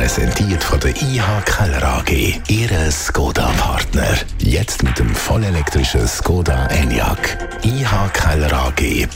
Präsentiert von der IH Keller AG. Ihre Skoda-Partner. Jetzt mit dem vollelektrischen Skoda Enyaq. ihkellerag.ch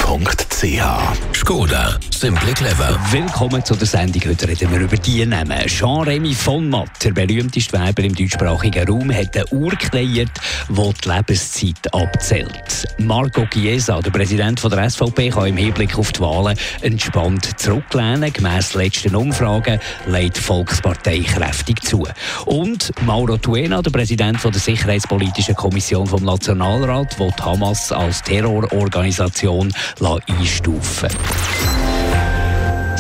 Skoda. Simply clever. Willkommen zu der Sendung. Heute reden wir über die Namen. Jean-Remy von Matt, der berühmteste Weber im deutschsprachigen Raum, hat eine Uhr kreiert, die die Lebenszeit abzählt. Marco Chiesa, der Präsident von der SVP, kann im Hinblick auf die Wahlen entspannt zurücklehnen. Gemäss letzten Umfragen legt Volkspartei kräftig zu. Und Mauro Tuena, der Präsident der Sicherheitspolitischen Kommission vom Nationalrat, will Hamas als Terrororganisation einstufen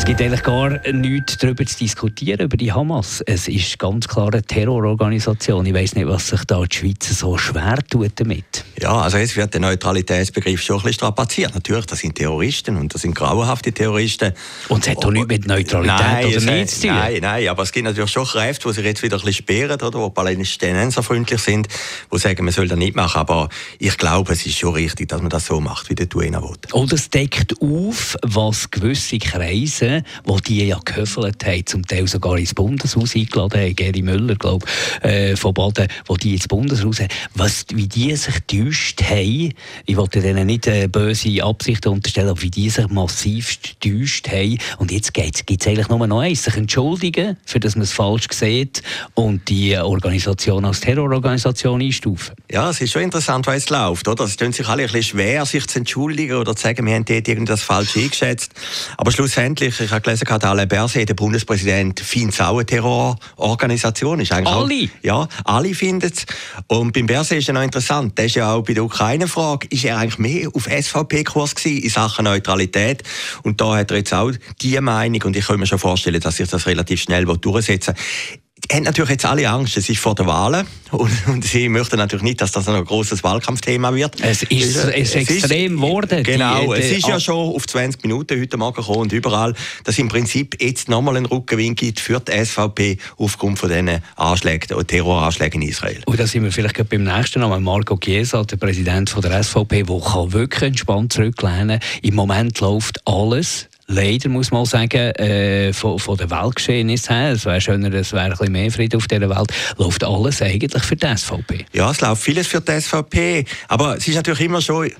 es gibt eigentlich gar nichts darüber zu diskutieren, über die Hamas. Es ist ganz klar eine Terrororganisation. Ich weiß nicht, was sich da die Schweiz so schwer tut damit. Ja, also es wird der Neutralitätsbegriff schon ein bisschen strapaziert. Natürlich, das sind Terroristen und das sind grauenhafte Terroristen. Und es hat doch nichts mit Neutralität nein, oder nichts zu tun? Nein, nein, aber es gibt natürlich schon Kräfte, die sich jetzt wieder ein bisschen sperren, oder, die palästinenserfreundlich sind, die sagen, man soll das nicht machen. Aber ich glaube, es ist schon richtig, dass man das so macht, wie der Tuena will. Und es deckt auf, was gewisse Kreise Reisen, wo die ja gehöfelt haben, zum Teil sogar ins Bundeshaus eingeladen haben, Geri Müller, glaube äh, von Baden, wo die ins Bundeshaus haben, was, wie die sich getäuscht haben, ich wollte denen nicht äh, böse Absichten unterstellen, aber wie die sich massiv getäuscht haben und jetzt gibt es eigentlich nur noch eins, sich entschuldigen, für dass man es falsch sieht und die Organisation als Terrororganisation einstufen. Ja, es ist schon interessant, wie es läuft, oder? Es tun sich alle ein bisschen schwer, sich zu entschuldigen oder zu sagen, wir haben dort irgendwas falsch eingeschätzt, aber schlussendlich ich, habe gelesen, dass Alain Berset, der Bundespräsident, findet es auch eine Terrororganisation. Ist eigentlich alle? Auch, ja, alle finden es. Und beim Berset ist ja noch interessant, der ist ja auch bei der Ukraine-Frage, ist er eigentlich mehr auf SVP-Kurs in Sachen Neutralität. Und da hat er jetzt auch die Meinung, und ich kann mir schon vorstellen, dass sich das relativ schnell durchsetzen will haben natürlich jetzt alle Angst. Es ist vor der Wahlen und, und, sie möchten natürlich nicht, dass das ein großes Wahlkampfthema wird. Es ist, es ist extrem geworden. Genau, die, die, es ist ja schon auf 20 Minuten heute Morgen gekommen und überall, dass im Prinzip jetzt nochmal einen Rückenwind gibt für die SVP aufgrund von diesen Anschlägen, Terroranschlägen in Israel. Und da sind wir vielleicht beim nächsten Namen. Marco Chiesa, der Präsident von der SVP, der wirklich entspannt zurücklehnen kann. Im Moment läuft alles leider muss man sagen, äh, von, von der Weltgeschehnis her, es wäre schöner, es wäre ein bisschen mehr Frieden auf dieser Welt, läuft alles eigentlich für die SVP. Ja, es läuft vieles für die SVP, aber es ist natürlich immer schon,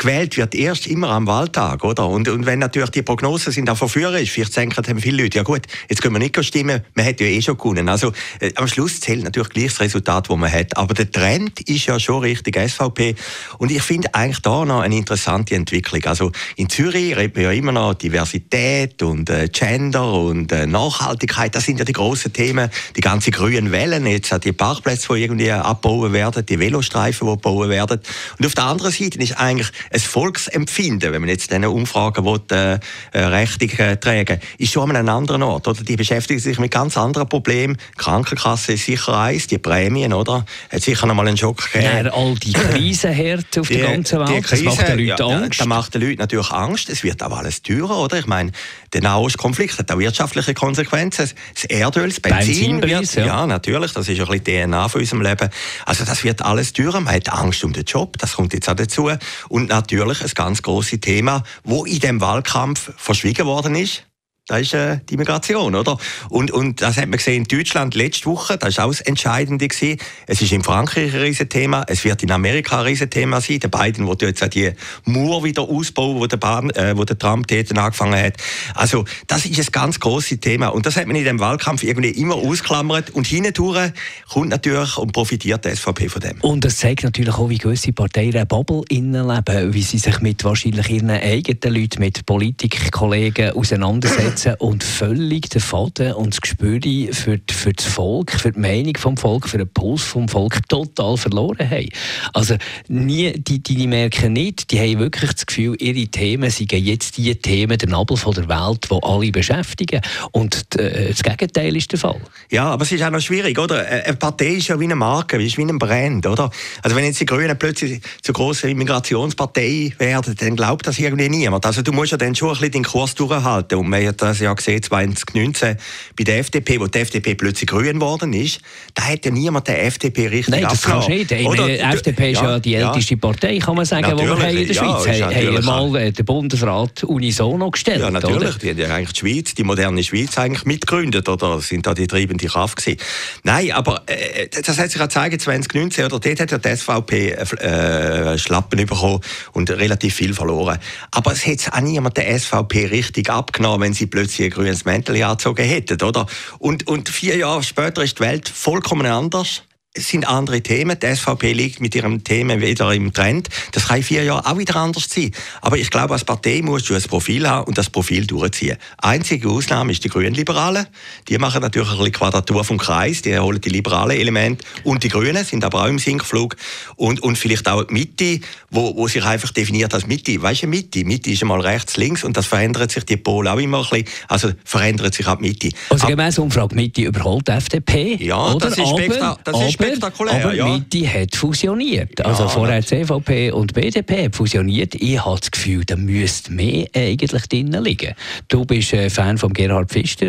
gewählt wird erst immer am Wahltag, oder? Und, und wenn natürlich die Prognosen sind auch verführerisch, vielleicht denken haben viele Leute, ja gut, jetzt können wir nicht stimmen, man hat ja eh schon gewonnen. Also äh, am Schluss zählt natürlich gleich das Resultat, das man hat. Aber der Trend ist ja schon richtig SVP. Und ich finde eigentlich da noch eine interessante Entwicklung. Also in Zürich reden wir ja immer noch Diversität und äh, Gender und äh, Nachhaltigkeit. Das sind ja die grossen Themen. Die ganze grünen Wellen, jetzt die Parkplätze, die irgendwie abbauen werden, die Velostreifen, die abbauen werden. Und auf der anderen Seite ist eigentlich ein Volksempfinden, wenn man jetzt diese Umfragen will, äh, äh, Rechnung äh, tragen ist schon an einem anderen Ort. Oder? Die beschäftigen sich mit ganz anderen Problemen. Die Krankenkasse ist sicher eins, die Prämien, oder? Hat sicher noch mal einen Schock gegeben. Ja, all die Krisenhärte auf die, der ganzen Welt, Krise, das macht den Leuten ja, Angst. Das macht den Leuten natürlich Angst. Es wird auch alles teurer, oder? Ich meine, der Nahostkonflikt hat auch wirtschaftliche Konsequenzen. Das Erdöl, das Benzin, wird, ja. ja. natürlich, das ist ein bisschen die DNA von unserem Leben. Also das wird alles teurer. Man hat Angst um den Job, das kommt jetzt auch dazu. Und natürlich ein ganz großes Thema, wo in dem Wahlkampf verschwiegen worden ist. Das ist äh, die Migration, oder? Und, und das hat man gesehen in Deutschland letzte Woche, das war auch das Entscheidende. Gewesen. Es ist in Frankreich ein Riesenthema, es wird in Amerika ein Riesenthema sein. Der Biden will jetzt auch die Mauer wieder ausbauen, wo der, Bahn, äh, wo der Trump dort angefangen hat. Also das ist ein ganz grosses Thema und das hat man in dem Wahlkampf irgendwie immer ausklammert und hindurch kommt natürlich und profitiert die SVP von dem. Und das zeigt natürlich auch, wie gewisse Parteien eine Bubble innenleben, wie sie sich mit wahrscheinlich ihren eigenen Leuten, mit Politikkollegen auseinandersetzen jetzt und völlig den Faden und das Gespür für, für das Volk, für die Meinung vom Volk, für den Puls vom Volk total verloren haben. Also nie, die, die, die merken nicht, die haben wirklich das Gefühl, ihre Themen sind jetzt die Themen, der Nabel von der Welt, die alle beschäftigen. Und äh, das Gegenteil ist der Fall. Ja, aber es ist auch noch schwierig, oder? Eine Partei ist ja wie eine Marke, ist wie ein Brand, oder? Also wenn jetzt die Grünen plötzlich zur grossen Immigrationspartei werden, dann glaubt das irgendwie niemand. Also du musst ja dann schon ein bisschen den Kurs durchhalten. Und man hat das ja gesehen 2019 bei der FDP, wo die FDP plötzlich grün geworden ist, da hat ja niemand der FDP richtig Nein, das kannst du nicht. Die FDP ist ja, ja die älteste ja. Partei, kann man sagen, die wir haben in der Schweiz. Ja, haben mal äh, den Bundesrat unisono gestellt. Ja, natürlich. Oder? Die haben ja eigentlich die Schweiz, die moderne Schweiz eigentlich mitgegründet oder sind da die treibende Kraft gewesen. Nein, aber äh, das hat sich auch gezeigt 2019, oder dort hat ja die SVP äh, Schlappen bekommen und relativ viel verloren. Aber es hätte auch niemand der SVP richtig abgenommen, wenn sie plötzlich ein grünes Mäntel angezogen hätten, oder? Und, und vier Jahre später ist die Welt vollkommen anders es sind andere Themen. Die SVP liegt mit ihrem Thema wieder im Trend. Das kann in vier Jahren auch wieder anders sein. Aber ich glaube, als Partei musst du ein Profil haben und das Profil durchziehen. Einzige Ausnahme ist die Grünen-Liberalen. Die machen natürlich ein bisschen Quadratur vom Kreis. Die holen die liberalen Elemente. Und die Grünen sind aber auch im Sinkflug. Und, und vielleicht auch die Mitte, wo, wo sich einfach definiert als Mitte. Weißt du, Mitte? Mitte ist einmal rechts, links und das verändert sich die Pole auch immer ein bisschen. Also verändert sich auch die Mitte. Also gemäß Umfrage Mitte überholt die FDP. Ja, oder? das ist, aber, das ist spektakulär. Aber ja. Mitte hat fusioniert. Also ja, vorher CVP und BDP fusioniert. Ich habe das Gefühl, da müsste mehr eigentlich drinnen liegen. Du bist ein Fan von Gerhard Pfister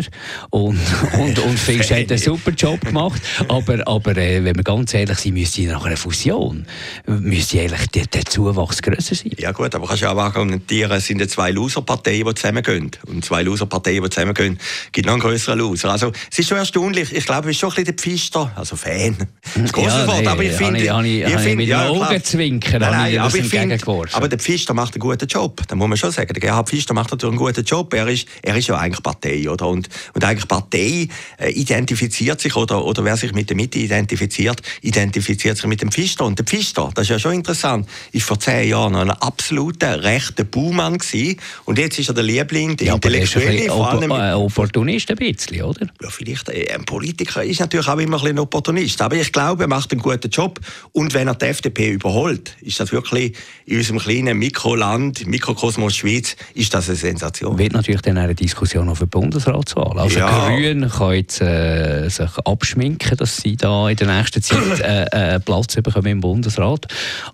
und, und, und er hat einen super Job gemacht. Aber, aber äh, wenn wir ganz ehrlich sind, müsste nach einer Fusion müsste eigentlich der, der Zuwachs grösser sein. Ja gut, aber kannst du auch argumentieren, es sind ja zwei Loser-Parteien, die zusammengehen. Und zwei Loser-Parteien, die zusammengehen, gibt noch einen größeren Loser. Also es ist schon erstaunlich. Ich glaube, es ist schon ein bisschen der Pfister, also Fan, das große ja, Wort, aber ich finde... Ich, ich, ich, ich mit ja, Augen zwinkern, nein, nein, aber, ich find, aber der Pfister macht einen guten Job, da muss man schon sagen. Der Gerhard Pfister macht natürlich einen guten Job. Er ist, er ist ja eigentlich Partei, oder? Und, und eigentlich Partei äh, identifiziert sich, oder, oder wer sich mit der Mitte identifiziert, identifiziert sich mit dem Pfister. Und der Pfister, das ist ja schon interessant, ist vor zehn Jahren ein absoluter rechter Buhmann gewesen. Und jetzt ist er der Liebling, der ja, Intellektuelle. Vor allem, äh, Opportunist ein bisschen, oder? Ja, vielleicht. Äh, ein Politiker ist natürlich auch immer ein bisschen Opportunist. Aber ich glaube, er macht einen guten Job. Und wenn er die FDP überholt, ist das wirklich in unserem kleinen Mikroland, Mikrokosmos Schweiz, ist das eine Sensation. Wird natürlich dann eine Diskussion auf der Bundesratswahl. Also ja. Grün kann jetzt äh, sich abschminken, dass sie da in der nächsten Zeit äh, äh, Platz bekommen im Bundesrat.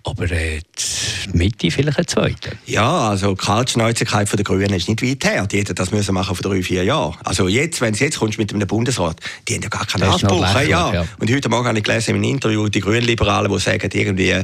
Aber äh, die Mitte vielleicht ein zweiter. Ja, also die Kaltschnäuzigkeit der Grünen ist nicht weit her. Die hätten das müssen machen vor drei, vier Jahren. Also jetzt, wenn es jetzt kommst mit einem Bundesrat, die haben ja gar keinen Anspruch. Ja. ja. Und heute Morgen habe ich gelesen im Interview die Grünliberalen, die sagen, irgendwie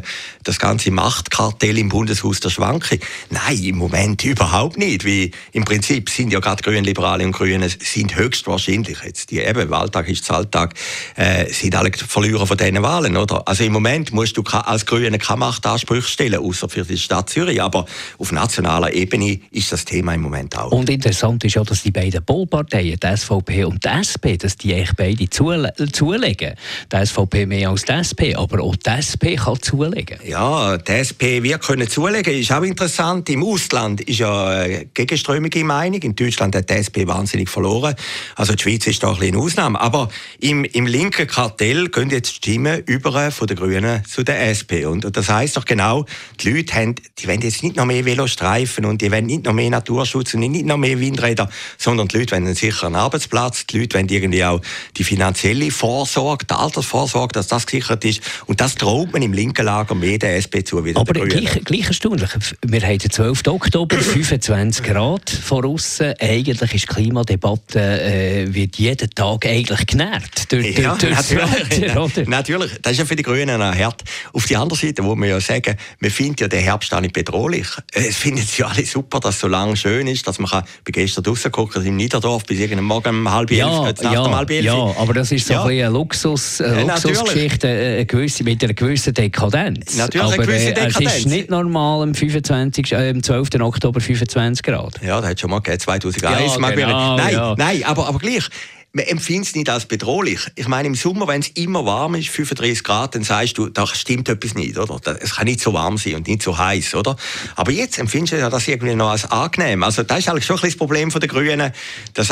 das ganze Machtkartell im Bundeshaus der Schwanke. Nein, im Moment überhaupt nicht. Wie im Prinzip sind ja gerade Grünliberale und Grüne sind höchstwahrscheinlich jetzt die eben Wahltag ist Zahltag äh, sind alle Verlierer von diesen Wahlen, oder? Also im Moment musst du als Grüne keine Machtansprüche stellen, außer für die Stadt Zürich. Aber auf nationaler Ebene ist das Thema im Moment auch. Und interessant ist ja, dass die beiden Polparteien, die SVP und die SP, dass die echt beide zulegen. Die SVP mehr als die SP, aber auch die SP kann zulegen. Ja, die SP wir können zulegen, ist auch interessant. Im Ausland ist ja eine gegenströmige Meinung. In Deutschland hat die SP wahnsinnig verloren. Also die Schweiz ist da ein eine Ausnahme. Aber im, im linken Kartell gehen jetzt Stimmen über von den Grünen zu der SP. Und, das heißt doch genau, die Leute haben, die wollen jetzt nicht noch mehr Velostreifen und die wollen nicht noch mehr Naturschutz und nicht noch mehr Windräder, sondern die Leute wollen einen sicheren Arbeitsplatz. Die Leute wollen irgendwie auch die finanzielle Vorsorge, die Altersvorsorge, dass das gesichert ist. Und das droht man im linken Lager mehr der SP zu. Wie Aber gleich, gleich erstaunlich. Wir haben den 12. Oktober, 25 Grad voraus. Eigentlich ist die Klimadebatte äh, wird jeden Tag eigentlich genährt. Durch, ja, durch natürlich. Wetter, natürlich. Das ist ja für die Grünen auch hart. Auf der anderen Seite muss man ja sagen, man findet ja den Herbst auch nicht bedrohlich. Es finden sie alle super, dass es so lange schön ist, dass man kann, bei gestern draußen gucken im Niederdorf bis irgendeinem Morgen um halb elf, ja, elf, ja, um halb elf. Ja, aber das ist so ja. ein eine Luxus, eine Luxusgeschichte, eine gewisse, mit einer gewissen Dekadenz. Natürlich, aber, eine gewisse Dekadenz. Äh, es ist nicht normal am 25, äh, am 12. Oktober 25 Grad. Ja, das hat schon mal gegeben, 2001. Ja, genau, nein, nein, aber, aber gleich man empfindet es nicht als bedrohlich. Ich meine, im Sommer, wenn es immer warm ist, 35 Grad, dann sagst du, da stimmt etwas nicht, oder? Es kann nicht so warm sein und nicht so heiß, oder? Aber jetzt empfindest du das irgendwie noch als angenehm. Also das ist eigentlich schon ein das Problem der Grünen, dass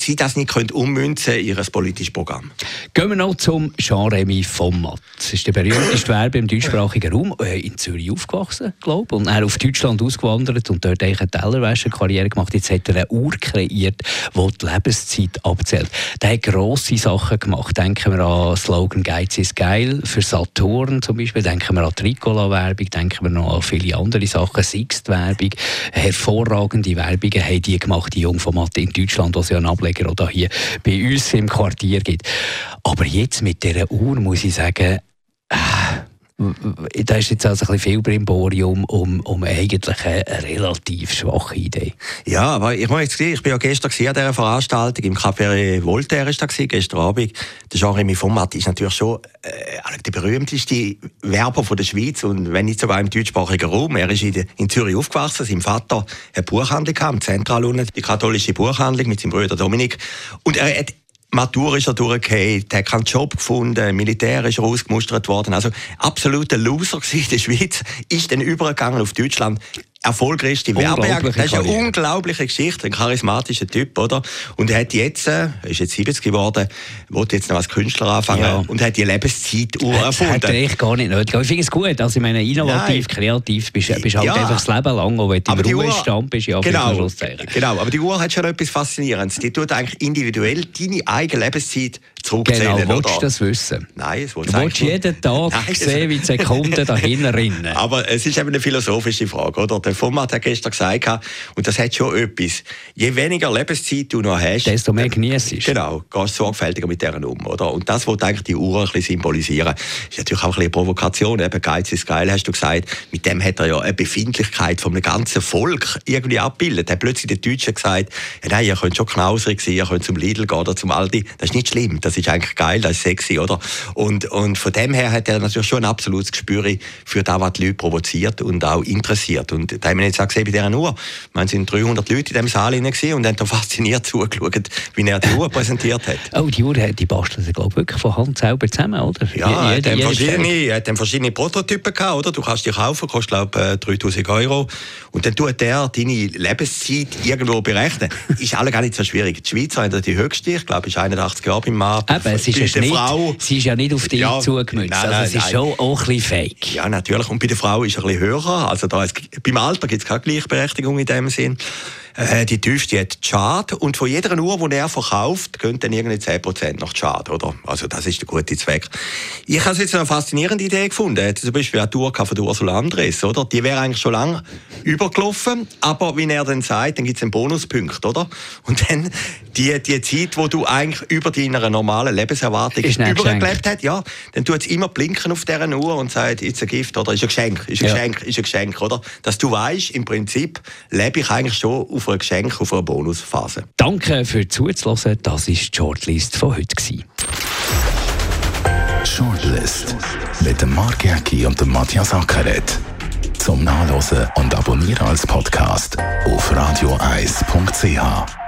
sie das nicht können ummünzen in ihr politisches Programm. Gehen wir noch zum Jean-Rémy Matt. Das ist der berühmteste Werbe im deutschsprachigen Raum, in Zürich aufgewachsen, glaube ich, und er auf Deutschland ausgewandert und dort eigentlich eine Tellerwäscherkarriere gemacht. Jetzt hat er eine Uhr kreiert, die die Lebenszeit abzählt. Der hat grosse Sachen gemacht. Denken wir an Slogan «Geiz ist geil» für Saturn zum Beispiel. Denken wir an Tricola-Werbung. Denken wir noch an viele andere Sachen. Sixt-Werbung. Hervorragende Werbungen haben die gemacht, die Jungformate in Deutschland, was ja einen Ableger oder hier bei uns im Quartier gibt. Aber jetzt mit dieser Uhr muss ich sagen, äh, da ist jetzt also ein bisschen viel Brimborium um, um eigentlich eine relativ schwache Idee. Ja, aber ich muss jetzt ich bin ja gestern an dieser Veranstaltung im Café Voltaire ist da gestern Abend. Der Jean-Rémy Format ist natürlich schon äh, der berühmteste Werber von der Schweiz und wenn nicht sogar im deutschsprachigen Raum. Er ist in, de, in Zürich aufgewachsen, sein Vater hat Buchhandlung gehabt, im Zentral unten, die katholische Buchhandlung mit seinem Bruder Dominik. Und er hat Matur ist er durchgefallen, hat keinen Job gefunden, Militär ist er ausgemustert worden. Also absoluter Loser in der Schweiz, ist dann übergegangen auf Deutschland erfolgreichste Werbeagent. Das ist eine unglaubliche Geschichte, ein charismatischer Typ, oder? Und er hat jetzt, äh, er ist jetzt 70 geworden, wollte jetzt noch als Künstler anfangen ja. und hat die Lebenszeituhr erfunden. Das hätte gar nicht nötig. Ich finde es gut, also ich meine, innovativ, Nein. kreativ bist, bist halt ja. einfach das Leben lang, auch wenn du im Ruhestand bist, ja, genau, genau, aber die Uhr hat schon etwas Faszinierendes. Die tut eigentlich individuell deine eigene Lebenszeit zurückzählen. Genau, willst du das wissen? Nein, das Du willst jeden Tag Nein, sehen, wie die Sekunden dahin rinnen. Aber es ist eben eine philosophische Frage, oder? Der Format hat gestern gesagt, und das hat schon etwas. Je weniger Lebenszeit du noch hast, desto mehr genießt Genau, gehst sorgfältiger mit deren um, oder? Und das, was eigentlich die Uhr ein bisschen symbolisieren, ist natürlich auch ein bisschen eine Provokation. Eben, Geiz ist geil, hast du gesagt. Mit dem hat er ja eine Befindlichkeit vom ganzen Volk irgendwie abgebildet. Er hat plötzlich den Deutschen gesagt, ja, nein, ihr könnt schon knauserig sein, ihr könnt zum Lidl gehen oder zum Aldi. Das ist nicht schlimm, das ist eigentlich geil, das ist sexy, oder? Und, und von dem her hat er natürlich schon ein absolutes Gespür für das, was die Leute provoziert und auch interessiert. Und da haben wir jetzt auch gesehen bei dieser Uhr. Es sind 300 Leute in diesem Saal und haben da fasziniert zugeschaut, wie er die Uhr präsentiert hat. Oh, die Uhr, die basteln sie, glaube ich, wirklich von Hand selber zusammen, oder? Ja, er hat verschiedene, hat verschiedene Prototypen gehabt, oder? Du kannst die kaufen, kostet, glaube ich, 3000 Euro. Und dann tut der deine Lebenszeit irgendwo berechnen. ist alle gar nicht so schwierig. Die Schweizer haben die höchste, ich glaube, ist 81 Jahre beim Mann. Eben, es ist ja nicht, Frau, sie ist ja nicht auf dich ja, zugemünzt. Nein, also es ist nein. schon auch ein bisschen fake. Ja, natürlich. Und bei der Frau ist es ein bisschen höher. Also da ist, beim Alter gibt es keine Gleichberechtigung in dem Sinn. Äh, die tiefste hat Chad und von jeder Uhr, die er verkauft, gehen dann irgendwie 10% nach Chad, oder? Also das ist der gute Zweck. Ich habe jetzt eine faszinierende Idee gefunden. Jetzt zum Beispiel eine Tour von Ursula Andres, oder? Die wäre eigentlich schon lange übergelaufen, aber wie er dann sagt, dann gibt es einen Bonuspunkt, oder? Und dann die, die Zeit, wo du eigentlich über deiner normalen Lebenserwartung übergelebt hast, ja, dann tut es immer blinken auf dieser Uhr und sagt, ist ein Gift oder ist ein Geschenk, ist ein ja. Geschenk, ist ein Geschenk, oder? Dass du weißt, im Prinzip lebe ich eigentlich schon auf ein Geschenk auf einer Bonusphase. Danke für Zuzuhören. Das war die Shortlist von heute. Shortlist mit dem Mark Jäcki und dem Matthias Ackeret. Zum Nachlesen und Abonnieren als Podcast auf radioeis.ch.